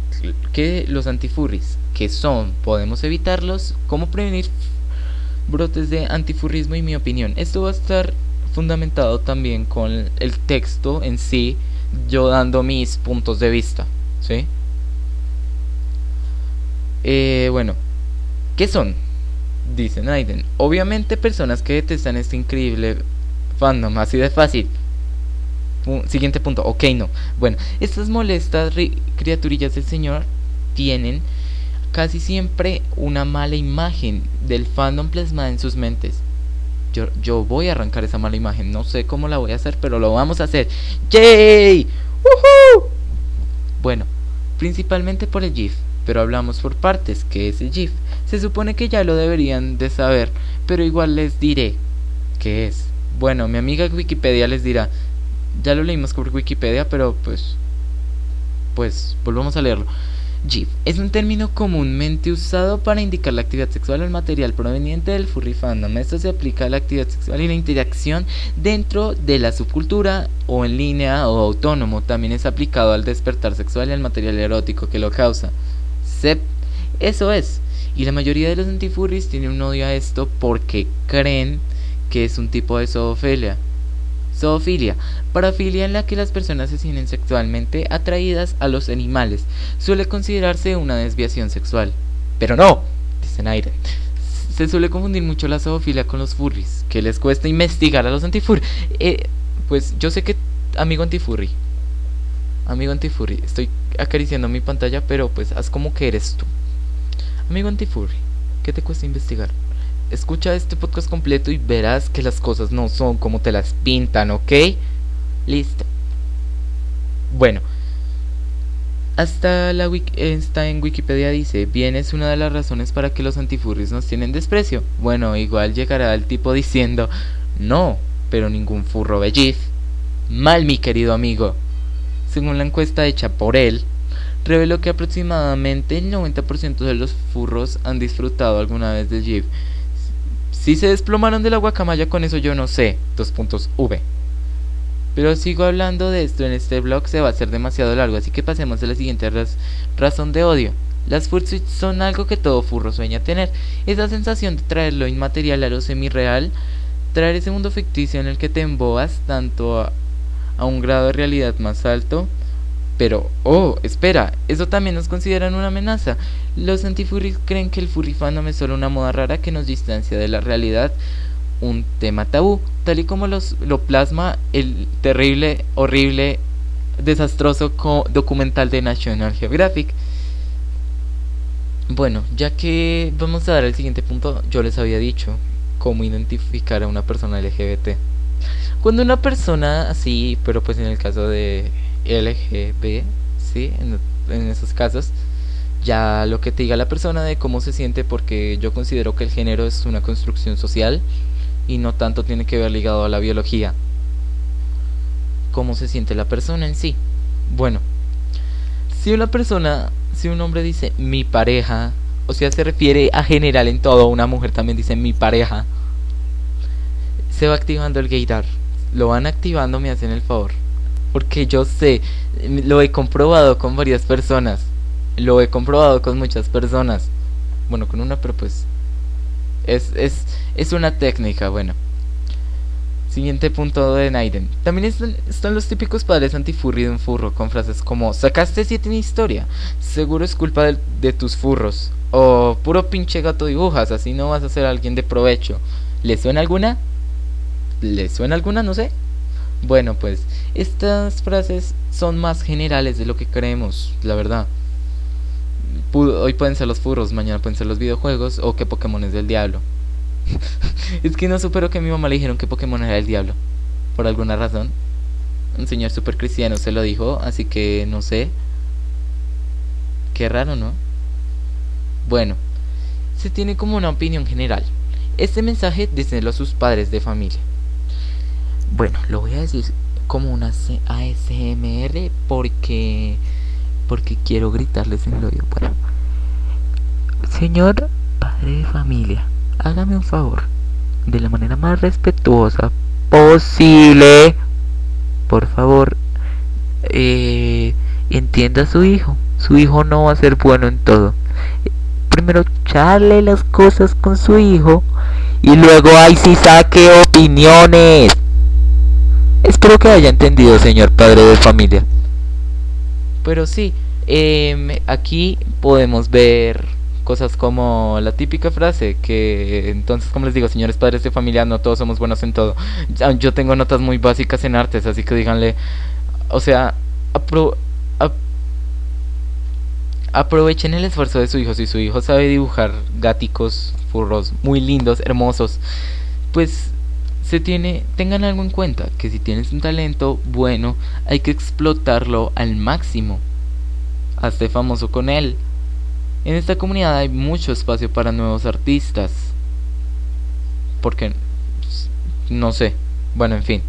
Que los antifurries, que son, podemos evitarlos, cómo prevenir brotes de antifurrismo y mi opinión. Esto va a estar fundamentado también con el texto en sí, yo dando mis puntos de vista, ¿sí? Eh, bueno, ¿qué son? Dice Naiden. Obviamente personas que detestan este increíble fandom, así de fácil. Siguiente punto, ok, no. Bueno, estas molestas criaturillas del Señor tienen casi siempre una mala imagen del fandom plasmada en sus mentes. Yo, yo voy a arrancar esa mala imagen, no sé cómo la voy a hacer, pero lo vamos a hacer. ¡Yay! ¡Woohoo! Bueno, principalmente por el GIF, pero hablamos por partes, que es el GIF. Se supone que ya lo deberían de saber, pero igual les diré qué es. Bueno, mi amiga Wikipedia les dirá, ya lo leímos por Wikipedia, pero pues, pues, volvamos a leerlo. GIF es un término comúnmente usado para indicar la actividad sexual o el material proveniente del furry fandom. Esto se aplica a la actividad sexual y la interacción dentro de la subcultura o en línea o autónomo. También es aplicado al despertar sexual y al material erótico que lo causa. Sep eso es. Y la mayoría de los antifurries tienen un odio a esto porque creen que es un tipo de zoofilia. Zoofilia, parafilia en la que las personas se sienten sexualmente atraídas a los animales. Suele considerarse una desviación sexual. Pero no, dice Naire. Se suele confundir mucho la zoofilia con los furries, que les cuesta investigar a los antifurries. Eh, pues yo sé que, amigo antifurry, amigo antifurry, estoy acariciando mi pantalla, pero pues haz como que eres tú. Amigo antifurry, ¿qué te cuesta investigar? Escucha este podcast completo y verás que las cosas no son como te las pintan, ¿ok? Listo. Bueno, hasta la está en Wikipedia dice, bien es una de las razones para que los antifurries nos tienen desprecio. Bueno, igual llegará el tipo diciendo, no, pero ningún furro belliz. Mal, mi querido amigo. Según la encuesta hecha por él, reveló que aproximadamente el 90% de los furros han disfrutado alguna vez del GIF si se desplomaron de la guacamaya con eso yo no sé. Dos puntos V. Pero sigo hablando de esto en este blog, se va a hacer demasiado largo, así que pasemos a la siguiente razón de odio. Las fursuits son algo que todo furro sueña tener. Esa sensación de traer lo inmaterial a lo semi-real, traer ese mundo ficticio en el que te emboas tanto a un grado de realidad más alto pero, oh, espera, eso también nos consideran una amenaza. Los antifurries creen que el furry fandom es solo una moda rara que nos distancia de la realidad, un tema tabú, tal y como los, lo plasma el terrible, horrible, desastroso documental de National Geographic. Bueno, ya que vamos a dar el siguiente punto, yo les había dicho cómo identificar a una persona LGBT. Cuando una persona así, pero pues en el caso de LGB, ¿sí? En, en esos casos, ya lo que te diga la persona de cómo se siente, porque yo considero que el género es una construcción social y no tanto tiene que ver ligado a la biología. Cómo se siente la persona en sí. Bueno, si una persona, si un hombre dice mi pareja, o sea, se refiere a general en todo, una mujer también dice mi pareja, se va activando el gaydar. Lo van activando, me hacen el favor porque yo sé, lo he comprobado con varias personas, lo he comprobado con muchas personas, bueno, con una, pero pues es, es, es una técnica, bueno. Siguiente punto de Naiden. También están, los típicos padres antifurri de un furro con frases como sacaste siete en historia, seguro es culpa de, de tus furros, o puro pinche gato dibujas, así no vas a ser alguien de provecho. ¿Le suena alguna? ¿Le suena alguna? No sé. Bueno, pues estas frases son más generales de lo que creemos, la verdad. hoy pueden ser los furros, mañana pueden ser los videojuegos o qué Pokémon es del diablo. (laughs) es que no supero que mi mamá le dijeron que Pokémon era el diablo. Por alguna razón. Un señor super cristiano se lo dijo, así que no sé. Qué raro, ¿no? Bueno, se tiene como una opinión general. Este mensaje desde a sus padres de familia. Bueno, lo voy a decir como una ASMR porque porque quiero gritarles en el oído. Bueno, señor padre de familia, hágame un favor, de la manera más respetuosa posible, por favor, eh, entienda a su hijo. Su hijo no va a ser bueno en todo. Primero charle las cosas con su hijo y luego ahí sí saque opiniones. Espero que haya entendido, señor padre de familia. Pero sí, eh, aquí podemos ver cosas como la típica frase que entonces como les digo señores padres de familia no todos somos buenos en todo yo tengo notas muy básicas en artes así que díganle o sea apro aprovechen el esfuerzo de su hijo si su hijo sabe dibujar gáticos furros muy lindos hermosos pues se tiene tengan algo en cuenta que si tienes un talento bueno hay que explotarlo al máximo hazte famoso con él en esta comunidad hay mucho espacio para nuevos artistas. Porque, no sé. Bueno, en fin.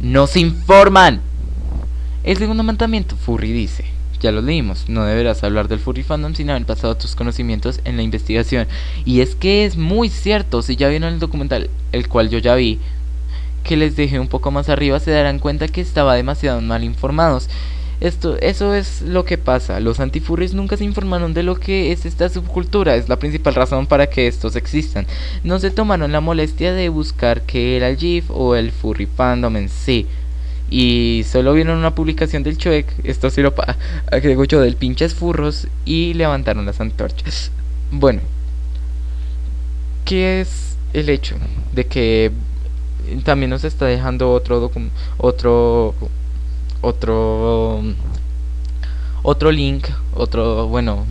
Nos informan. El segundo mandamiento, Furry dice, ya lo leímos, no deberás hablar del Furry Fandom sin haber pasado tus conocimientos en la investigación. Y es que es muy cierto, si ya vieron el documental, el cual yo ya vi, que les dejé un poco más arriba, se darán cuenta que estaba demasiado mal informados. Esto, eso es lo que pasa. Los antifurries nunca se informaron de lo que es esta subcultura. Es la principal razón para que estos existan. No se tomaron la molestia de buscar qué era el GIF o el furry fandom en sí. Y solo vieron una publicación del Chuec, esto sí lo agrego (laughs) yo, del pinches furros, y levantaron las antorchas. Bueno, ¿qué es el hecho de que también nos está dejando otro otro otro otro link, otro, bueno,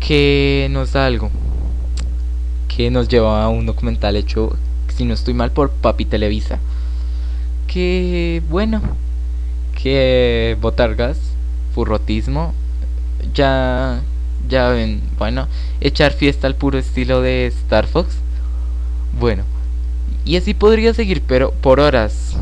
que nos da algo, que nos lleva a un documental hecho, si no estoy mal, por Papi Televisa. Que, bueno, que botargas, furrotismo, ya, ya bueno, echar fiesta al puro estilo de Star Fox. Bueno, y así podría seguir, pero por horas,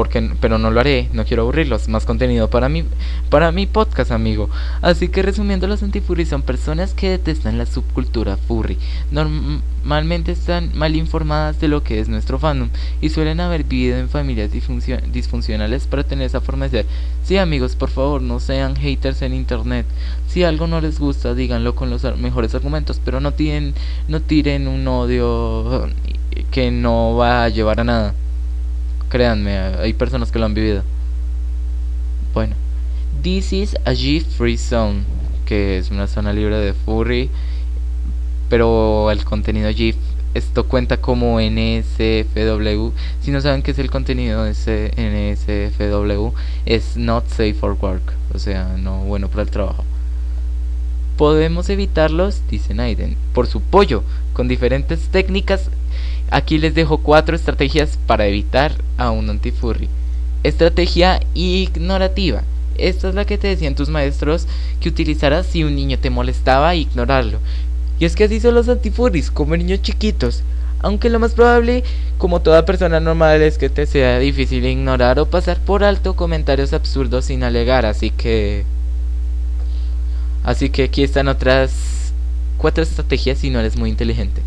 porque pero no lo haré, no quiero aburrirlos, más contenido para mi para mi podcast, amigo. Así que resumiendo, los antifurry son personas que detestan la subcultura furry. Normalmente están mal informadas de lo que es nuestro fandom y suelen haber vivido en familias disfuncionales para tener esa forma de ser. Sí, amigos, por favor, no sean haters en internet. Si algo no les gusta, díganlo con los mejores argumentos, pero no tiren no tiren un odio que no va a llevar a nada. Créanme, hay personas que lo han vivido. Bueno, this is a GIF free zone, que es una zona libre de furry, pero el contenido GIF esto cuenta como NSFW. Si no saben qué es el contenido de NSFW, es not safe for work, o sea, no bueno para el trabajo. Podemos evitarlos, dice Naiden, por su pollo, con diferentes técnicas Aquí les dejo cuatro estrategias para evitar a un antifurry. Estrategia ignorativa. Esta es la que te decían tus maestros que utilizaras si un niño te molestaba ignorarlo. Y es que así son los antifurries, como niños chiquitos. Aunque lo más probable, como toda persona normal, es que te sea difícil ignorar o pasar por alto comentarios absurdos sin alegar. Así que... Así que aquí están otras cuatro estrategias si no eres muy inteligente.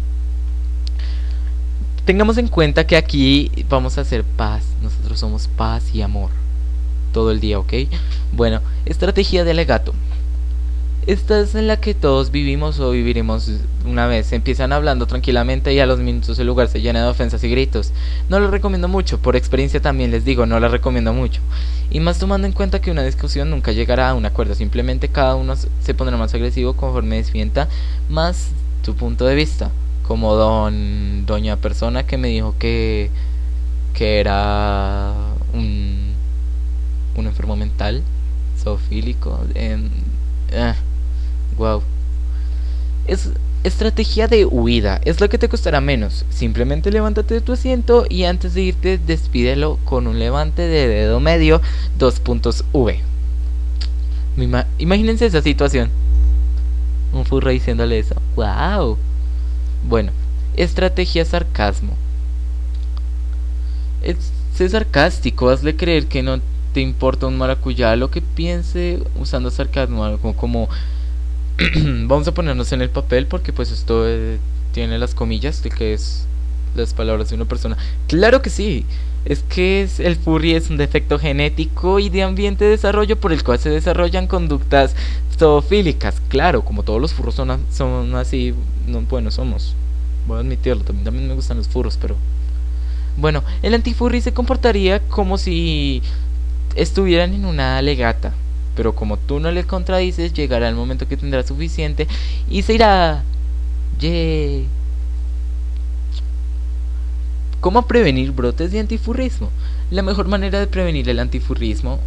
Tengamos en cuenta que aquí vamos a hacer paz. Nosotros somos paz y amor. Todo el día, ¿ok? Bueno, estrategia de legato. Esta es en la que todos vivimos o viviremos una vez. Empiezan hablando tranquilamente y a los minutos el lugar se llena de ofensas y gritos. No lo recomiendo mucho, por experiencia también les digo, no la recomiendo mucho. Y más tomando en cuenta que una discusión nunca llegará a un acuerdo, simplemente cada uno se pondrá más agresivo conforme desfienta más su punto de vista como don doña persona que me dijo que que era un un enfermo mental zoofílico en wow eh, es estrategia de huida es lo que te costará menos. Simplemente levántate de tu asiento y antes de irte despídelo con un levante de dedo medio dos puntos V. Imagínense esa situación. Un furro diciéndole eso. Wow bueno, estrategia sarcasmo. Es, sarcástico, hazle creer que no te importa un maracuyá lo que piense usando sarcasmo, algo como (clears throat) vamos a ponernos en el papel porque pues esto eh, tiene las comillas de que es las palabras de una persona. Claro que sí. Es que el furry es un defecto genético y de ambiente de desarrollo por el cual se desarrollan conductas zoofílicas. Claro, como todos los furros son, son así, no, bueno, somos. Voy a admitirlo, también, también me gustan los furros, pero... Bueno, el antifurry se comportaría como si estuvieran en una legata. Pero como tú no le contradices, llegará el momento que tendrá suficiente y se irá. Yeah. ¿Cómo prevenir brotes de antifurrismo? La mejor manera de prevenir el antifurrismo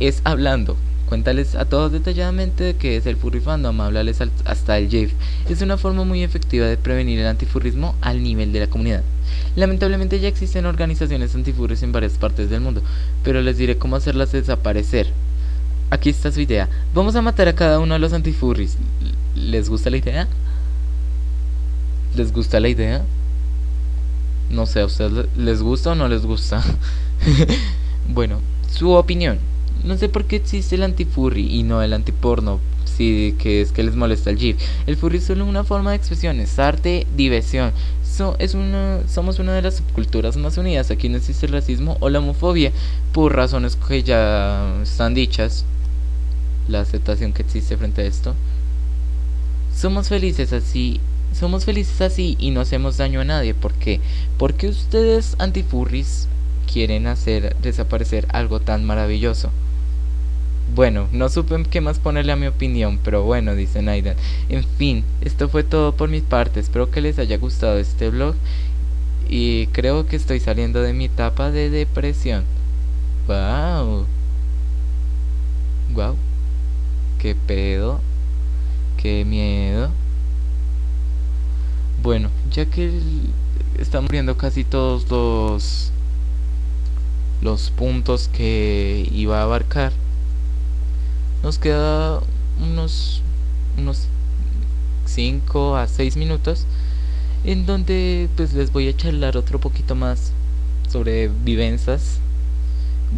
es hablando. Cuéntales a todos detalladamente de qué es el furry fandom, hasta el JIF. Es una forma muy efectiva de prevenir el antifurrismo al nivel de la comunidad. Lamentablemente ya existen organizaciones antifurries en varias partes del mundo, pero les diré cómo hacerlas desaparecer. Aquí está su idea. Vamos a matar a cada uno de los antifurries. ¿Les gusta la idea? ¿Les gusta la idea? No sé, ¿a ustedes les gusta o no les gusta? (laughs) bueno, su opinión. No sé por qué existe el antifurry y no el antiporno. Si que es que les molesta el GIF. El furry es solo una forma de expresión, es arte, diversión. es una, somos una de las subculturas más unidas. Aquí no existe el racismo o la homofobia por razones que ya están dichas la aceptación que existe frente a esto. Somos felices así, somos felices así y no hacemos daño a nadie. ¿Por qué? Porque ustedes antifurris quieren hacer desaparecer algo tan maravilloso. Bueno, no supe qué más ponerle a mi opinión, pero bueno, dice Naidan. En fin, esto fue todo por mi parte. Espero que les haya gustado este vlog. Y creo que estoy saliendo de mi etapa de depresión. Wow. Wow qué pedo, qué miedo. Bueno, ya que estamos viendo casi todos los los puntos que iba a abarcar, nos queda unos unos 5 a 6 minutos en donde pues les voy a charlar otro poquito más sobre vivencias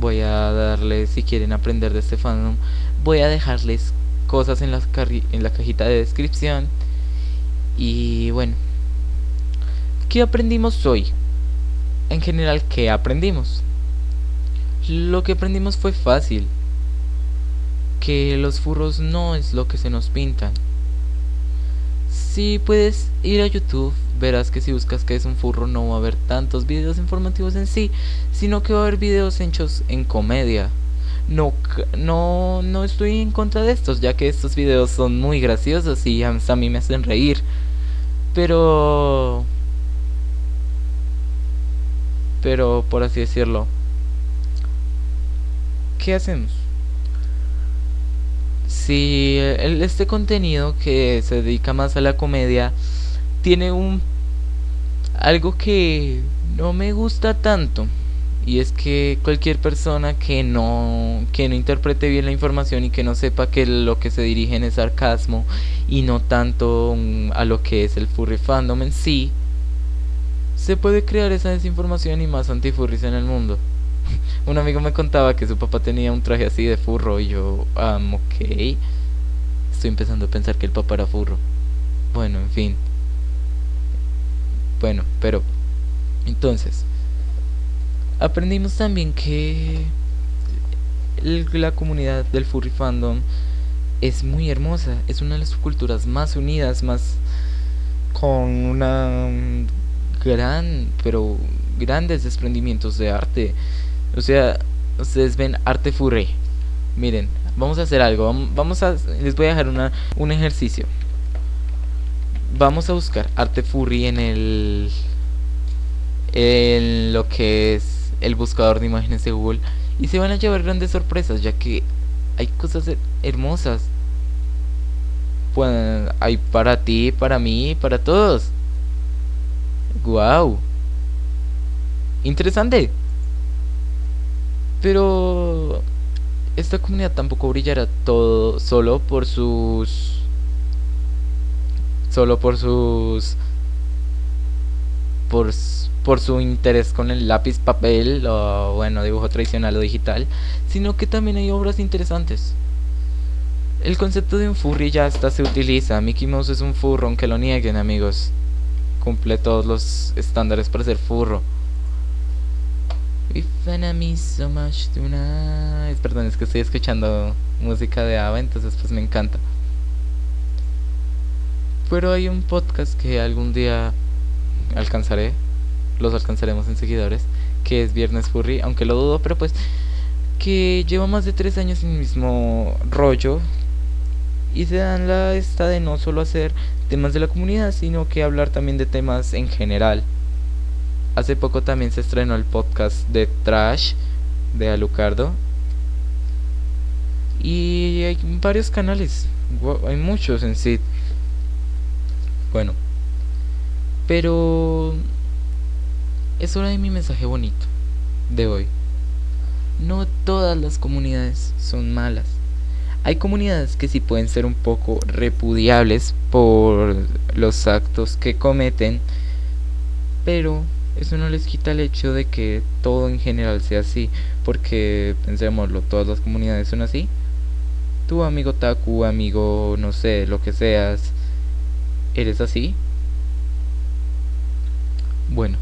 voy a darles si quieren aprender de este fandom voy a dejarles cosas en, las en la cajita de descripción. Y bueno, ¿qué aprendimos hoy? En general, ¿qué aprendimos? Lo que aprendimos fue fácil. Que los furros no es lo que se nos pintan. Si puedes ir a YouTube, verás que si buscas que es un furro no va a haber tantos videos informativos en sí, sino que va a haber videos hechos en comedia no, no, no estoy en contra de estos, ya que estos videos son muy graciosos y a mí me hacen reír. Pero... Pero, por así decirlo, ¿qué hacemos? Si este contenido que se dedica más a la comedia tiene un... algo que no me gusta tanto y es que cualquier persona que no que no interprete bien la información y que no sepa que lo que se dirigen es sarcasmo y no tanto a lo que es el furry fandom en sí se puede crear esa desinformación y más antifurries en el mundo. (laughs) Un amigo me contaba que su papá tenía un traje así de furro y yo um, ok. Estoy empezando a pensar que el papá era furro. Bueno en fin. Bueno pero entonces aprendimos también que la comunidad del furry fandom es muy hermosa, es una de las culturas más unidas, más con una gran, pero grandes desprendimientos de arte. O sea, ustedes ven arte furry. Miren, vamos a hacer algo. Vamos a les voy a dejar una, un ejercicio. Vamos a buscar arte furry en el en lo que es el buscador de imágenes de Google y se van a llevar grandes sorpresas ya que hay cosas hermosas. Pues, hay para ti, para mí, para todos. Wow. Interesante. Pero esta comunidad tampoco brillará todo solo por sus solo por sus por por su interés con el lápiz, papel o bueno, dibujo tradicional o digital, sino que también hay obras interesantes. El concepto de un furry ya hasta se utiliza. Mickey Mouse es un furro, aunque lo nieguen, amigos. Cumple todos los estándares para ser furro. If me so much tonight. Perdón, es que estoy escuchando música de Ava, entonces pues me encanta. Pero hay un podcast que algún día alcanzaré, los alcanzaremos en seguidores, que es Viernes Furry, aunque lo dudo, pero pues que lleva más de tres años en el mismo rollo y se dan la esta de no solo hacer temas de la comunidad, sino que hablar también de temas en general. Hace poco también se estrenó el podcast de Trash de Alucardo. Y hay varios canales, hay muchos en sí. Bueno, pero es hora de mi mensaje bonito de hoy. No todas las comunidades son malas. Hay comunidades que sí pueden ser un poco repudiables por los actos que cometen, pero eso no les quita el hecho de que todo en general sea así, porque pensémoslo, todas las comunidades son así. Tu amigo Taku, amigo, no sé, lo que seas, ¿Eres así? Bueno,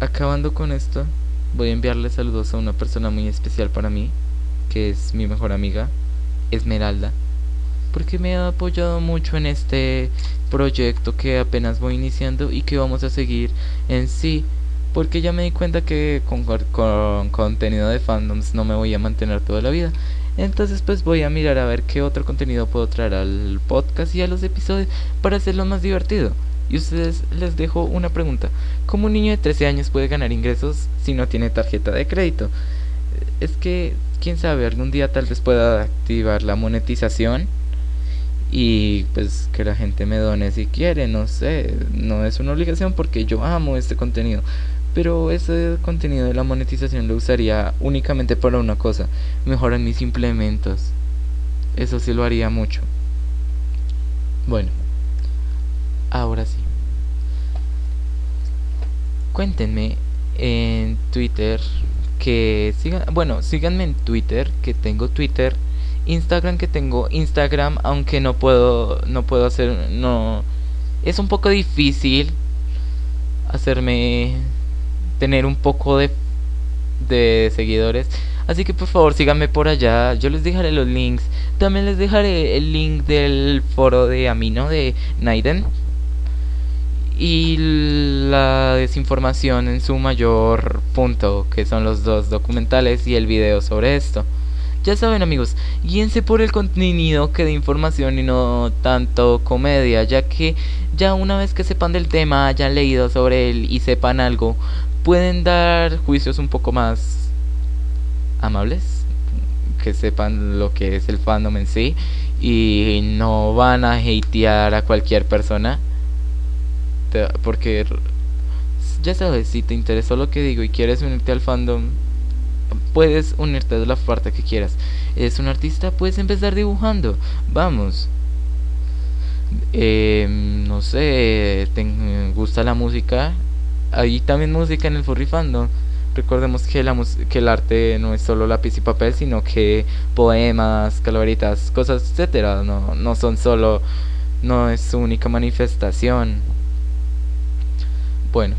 acabando con esto, voy a enviarle saludos a una persona muy especial para mí, que es mi mejor amiga, Esmeralda, porque me ha apoyado mucho en este proyecto que apenas voy iniciando y que vamos a seguir en sí, porque ya me di cuenta que con, con contenido de fandoms no me voy a mantener toda la vida. Entonces pues voy a mirar a ver qué otro contenido puedo traer al podcast y a los episodios para hacerlo más divertido. Y ustedes les dejo una pregunta. ¿Cómo un niño de 13 años puede ganar ingresos si no tiene tarjeta de crédito? Es que, quién sabe, algún día tal vez pueda activar la monetización y pues que la gente me done si quiere, no sé, no es una obligación porque yo amo este contenido, pero ese contenido de la monetización lo usaría únicamente para una cosa, mejorar mis implementos. Eso sí lo haría mucho. Bueno, ahora sí. Cuéntenme en Twitter que sigan, bueno, síganme en Twitter, que tengo Twitter, Instagram que tengo Instagram, aunque no puedo no puedo hacer no es un poco difícil hacerme tener un poco de, de seguidores. Así que por favor síganme por allá. Yo les dejaré los links. También les dejaré el link del foro de Amino de Naiden. Y la desinformación en su mayor punto, que son los dos documentales y el video sobre esto. Ya saben amigos, guíense por el contenido que de información y no tanto comedia, ya que ya una vez que sepan del tema, hayan leído sobre él y sepan algo, pueden dar juicios un poco más amables, que sepan lo que es el fandom en sí y no van a hatear a cualquier persona porque ya sabes, si te interesó lo que digo y quieres unirte al fandom, puedes unirte de la parte que quieras. ¿Es un artista? Puedes empezar dibujando. Vamos. Eh, no sé, te gusta la música. Hay también música en el furry fandom. Recordemos que, la que el arte no es solo lápiz y papel, sino que poemas, calaveritas, cosas, etcétera. No, no son solo, no es su única manifestación. Bueno,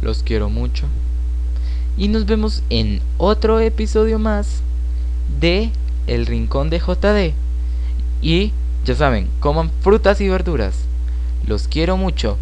los quiero mucho. Y nos vemos en otro episodio más de El Rincón de JD. Y ya saben, coman frutas y verduras. Los quiero mucho.